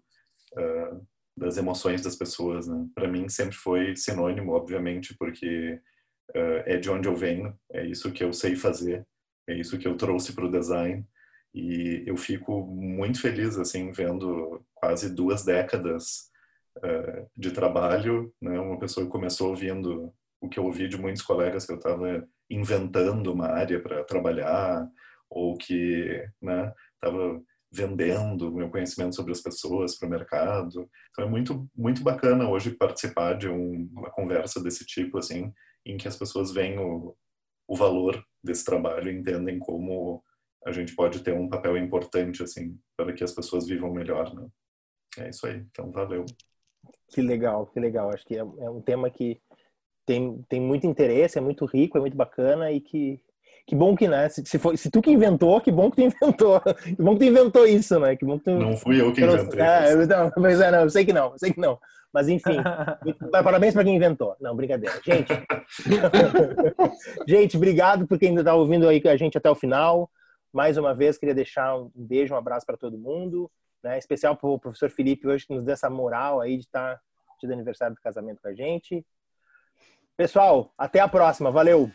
uh, das emoções das pessoas. Né? Para mim sempre foi sinônimo, obviamente, porque é de onde eu venho, é isso que eu sei fazer, é isso que eu trouxe para o design. E eu fico muito feliz assim vendo quase duas décadas uh, de trabalho, né? Uma pessoa que começou ouvindo o que eu ouvi de muitos colegas que eu estava inventando uma área para trabalhar ou que estava né, vendendo meu conhecimento sobre as pessoas para o mercado. Então é muito muito bacana hoje participar de um, uma conversa desse tipo assim, em que as pessoas veem o, o valor desse trabalho, entendem como a gente pode ter um papel importante assim para que as pessoas vivam melhor, né? É isso aí. Então valeu. Que legal, que legal. Acho que é, é um tema que tem, tem muito interesse, é muito rico, é muito bacana e que que bom que, né? Se, se, foi, se tu que inventou, que bom que tu inventou. (laughs) Que bom que tu inventou isso, né? Que bom que tu... Não fui eu que inventei. É, não, mas (laughs) é, não, eu sei que não, eu sei que não. Mas enfim, (laughs) parabéns para quem inventou. Não, brincadeira. Gente, gente, obrigado por quem ainda está ouvindo aí a gente até o final. Mais uma vez, queria deixar um beijo, um abraço para todo mundo. Né? Especial para o professor Felipe hoje, que nos deu essa moral aí de estar tá, de aniversário do casamento com a gente. Pessoal, até a próxima. Valeu!